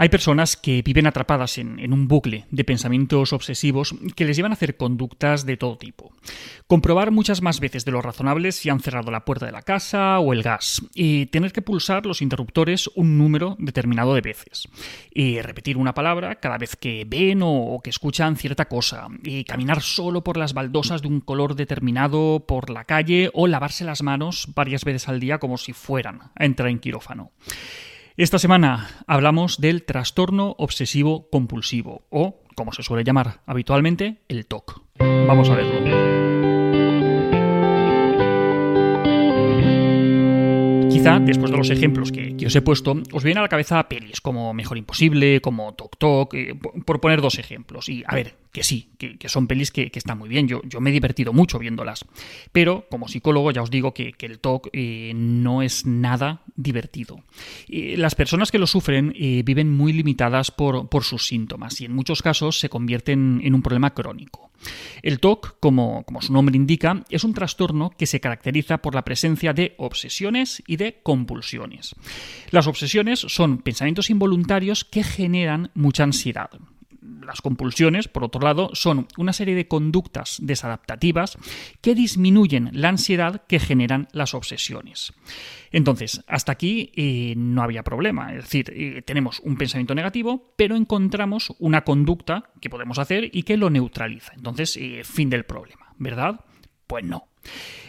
Hay personas que viven atrapadas en, un bucle de pensamientos obsesivos que les llevan a hacer conductas de todo tipo. Comprobar muchas más veces de lo razonable si han cerrado la puerta de la casa o el gas, y tener que pulsar los interruptores un número determinado de veces, y repetir una palabra cada vez que ven o que escuchan cierta cosa, y caminar solo por las baldosas de un color determinado por la calle o lavarse las manos varias veces al día como si fueran a entrar en quirófano. Esta semana hablamos del trastorno obsesivo compulsivo o, como se suele llamar habitualmente, el TOC. Vamos a verlo. Quizá, después de los ejemplos que, os he puesto, os viene a la cabeza pelis como Mejor Imposible, como Tok Tok, eh, por poner dos ejemplos. Y a ver, que sí, que, son pelis que, están muy bien. Yo, yo me he divertido mucho viéndolas. Pero como psicólogo ya os digo que, el TOC eh, no es nada divertido. las personas que lo sufren eh, viven muy limitadas por, por, sus síntomas y en muchos casos se convierten en un problema crónico. El TOC, como, como su nombre indica, es un trastorno que se caracteriza por la presencia de obsesiones y de compulsiones. Las obsesiones son pensamientos involuntarios que generan mucha ansiedad. Las compulsiones, por otro lado, son una serie de conductas desadaptativas que disminuyen la ansiedad que generan las obsesiones. Entonces, hasta aquí eh, no había problema. Es decir, eh, tenemos un pensamiento negativo, pero encontramos una conducta que podemos hacer y que lo neutraliza. Entonces, eh, fin del problema, ¿verdad? Pues no.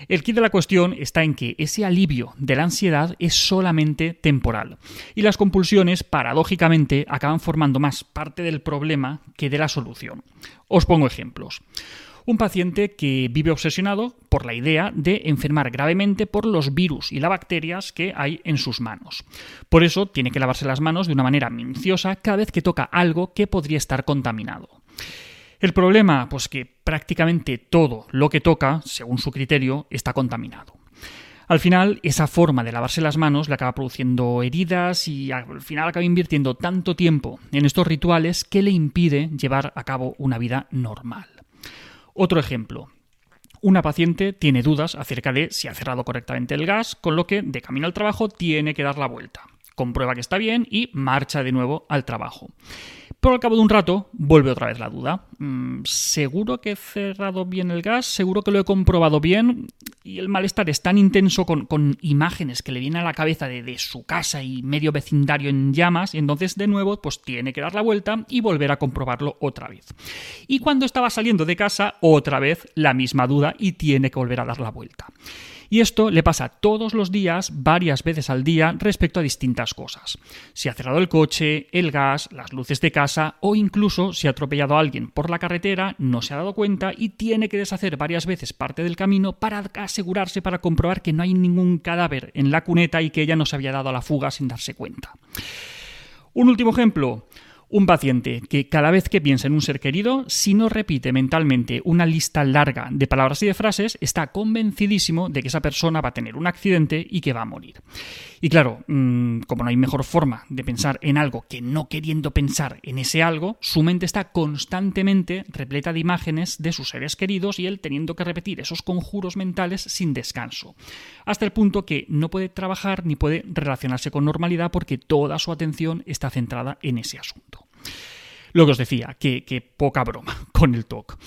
El kit de la cuestión está en que ese alivio de la ansiedad es solamente temporal y las compulsiones, paradójicamente, acaban formando más parte del problema que de la solución. Os pongo ejemplos. Un paciente que vive obsesionado por la idea de enfermar gravemente por los virus y las bacterias que hay en sus manos. Por eso tiene que lavarse las manos de una manera minuciosa cada vez que toca algo que podría estar contaminado. El problema, pues que prácticamente todo lo que toca, según su criterio, está contaminado. Al final, esa forma de lavarse las manos le acaba produciendo heridas y al final acaba invirtiendo tanto tiempo en estos rituales que le impide llevar a cabo una vida normal. Otro ejemplo. Una paciente tiene dudas acerca de si ha cerrado correctamente el gas, con lo que de camino al trabajo tiene que dar la vuelta. Comprueba que está bien y marcha de nuevo al trabajo. Pero al cabo de un rato vuelve otra vez la duda. Mm, ¿Seguro que he cerrado bien el gas? ¿Seguro que lo he comprobado bien? Y el malestar es tan intenso con, imágenes que le vienen a la cabeza de, su casa y medio vecindario en llamas, y entonces de nuevo pues tiene que dar la vuelta y volver a comprobarlo otra vez. Y cuando estaba saliendo de casa, otra vez la misma duda y tiene que volver a dar la vuelta. Y esto le pasa todos los días, varias veces al día, respecto a distintas cosas. Si ha cerrado el coche, el gas, las luces de casa o incluso si ha atropellado a alguien por la carretera, no se ha dado cuenta y tiene que deshacer varias veces parte del camino para asegurarse, para comprobar que no hay ningún cadáver en la cuneta y que ella no se había dado a la fuga sin darse cuenta. Un último ejemplo. Un paciente que cada vez que piensa en un ser querido, si no repite mentalmente una lista larga de palabras y de frases, está convencidísimo de que esa persona va a tener un accidente y que va a morir. Y claro, mm, como no hay mejor forma de pensar en algo que no queriendo pensar en ese algo, su mente está constantemente repleta de imágenes de sus seres queridos y él teniendo que repetir esos conjuros mentales sin descanso. Hasta el punto que no puede trabajar ni puede relacionarse con normalidad porque toda su atención está centrada en ese asunto. Lo que os decía, que, poca broma con el TOC.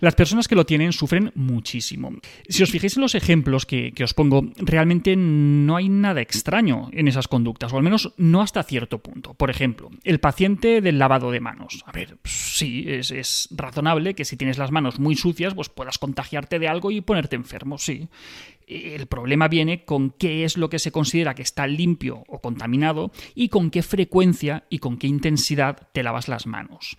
Las personas que lo tienen sufren muchísimo. Si os fijáis en los ejemplos que, os pongo, realmente no hay nada extraño en esas conductas, o al menos no hasta cierto punto. Por ejemplo, el paciente del lavado de manos. A ver, sí, es, es razonable que si tienes las manos muy sucias, pues puedas contagiarte de algo y ponerte enfermo, sí. El problema viene con qué es lo que se considera que está limpio o contaminado y con qué frecuencia y con qué intensidad te lavas las manos.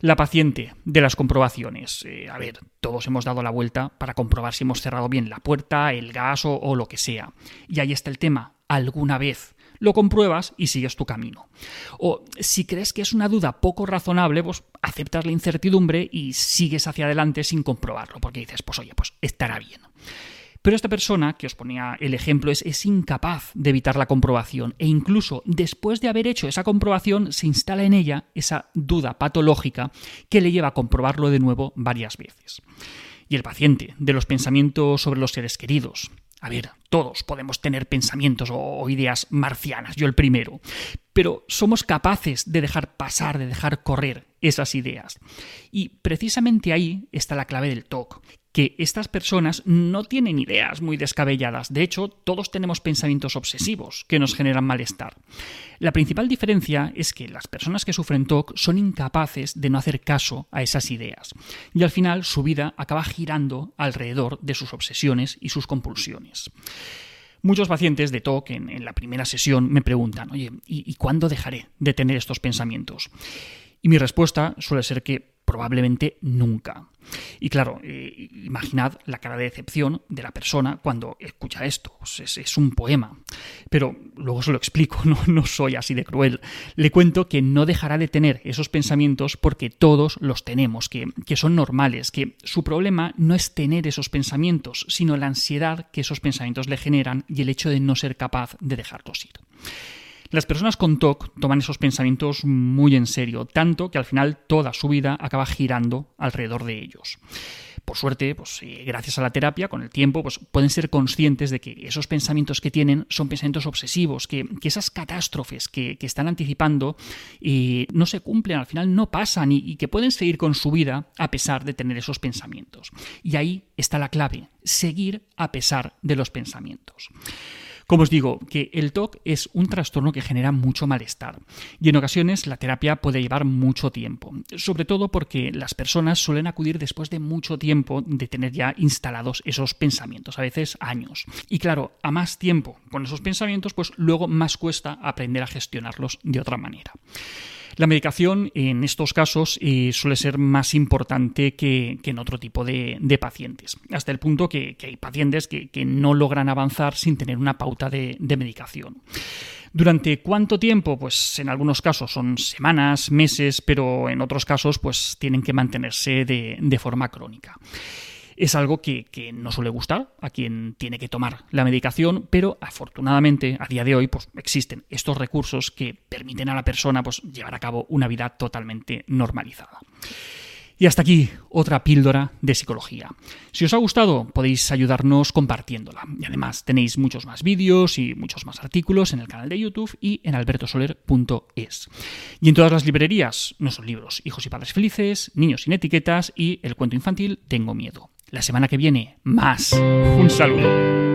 La paciente de las comprobaciones. Eh, a ver, todos hemos dado la vuelta para comprobar si hemos cerrado bien la puerta, el gas o, o lo que sea. Y ahí está el tema. Alguna vez lo compruebas y sigues tu camino. O si crees que es una duda poco razonable, pues aceptas la incertidumbre y sigues hacia adelante sin comprobarlo, porque dices, pues oye, pues estará bien. Pero esta persona, que os ponía el ejemplo, es, incapaz de evitar la comprobación e incluso después de haber hecho esa comprobación se instala en ella esa duda patológica que le lleva a comprobarlo de nuevo varias veces. Y el paciente de los pensamientos sobre los seres queridos. A ver, todos podemos tener pensamientos o ideas marcianas, yo el primero, pero somos capaces de dejar pasar, de dejar correr esas ideas. Y precisamente ahí está la clave del TOC, que estas personas no tienen ideas muy descabelladas. De hecho, todos tenemos pensamientos obsesivos que nos generan malestar. La principal diferencia es que las personas que sufren TOC son incapaces de no hacer caso a esas ideas. Y al final su vida acaba girando alrededor de sus obsesiones y sus compulsiones. Muchos pacientes de TOC en, la primera sesión me preguntan, oye, ¿y cuándo dejaré de tener estos pensamientos? Y mi respuesta suele ser que probablemente nunca. Y claro, eh, imaginad la cara de decepción de la persona cuando escucha esto. Es, un poema. Pero luego se lo explico, ¿no? no soy así de cruel. Le cuento que no dejará de tener esos pensamientos porque todos los tenemos, que, que son normales, que su problema no es tener esos pensamientos, sino la ansiedad que esos pensamientos le generan y el hecho de no ser capaz de dejarlos ir. Las personas con TOC toman esos pensamientos muy en serio, tanto que al final toda su vida acaba girando alrededor de ellos. Por suerte, pues, eh, gracias a la terapia, con el tiempo, pues, pueden ser conscientes de que esos pensamientos que tienen son pensamientos obsesivos, que, esas catástrofes que, están anticipando eh, no se cumplen, al final no pasan y que pueden seguir con su vida a pesar de tener esos pensamientos. Y ahí está la clave, seguir a pesar de los pensamientos. Como os digo, que el TOC es un trastorno que genera mucho malestar y en ocasiones la terapia puede llevar mucho tiempo, sobre todo porque las personas suelen acudir después de mucho tiempo de tener ya instalados esos pensamientos, a veces años. Y claro, a más tiempo con esos pensamientos, pues luego más cuesta aprender a gestionarlos de otra manera. La medicación en estos casos eh, suele ser más importante que, en otro tipo de, pacientes, hasta el punto que, hay pacientes que, no logran avanzar sin tener una pauta de, medicación. ¿Durante cuánto tiempo? Pues en algunos casos son semanas, meses, pero en otros casos pues tienen que mantenerse de forma crónica es algo que, no suele gustar a quien tiene que tomar la medicación, pero afortunadamente a día de hoy pues, existen estos recursos que permiten a la persona pues, llevar a cabo una vida totalmente normalizada. Y hasta aquí otra píldora de psicología. Si os ha gustado, podéis ayudarnos compartiéndola. Y además tenéis muchos más vídeos y muchos más artículos en el canal de YouTube y en albertosoler.es. Y en todas las librerías, nuestros libros Hijos y Padres Felices, Niños sin Etiquetas y el cuento infantil Tengo Miedo. La semana que viene, más. Un saludo.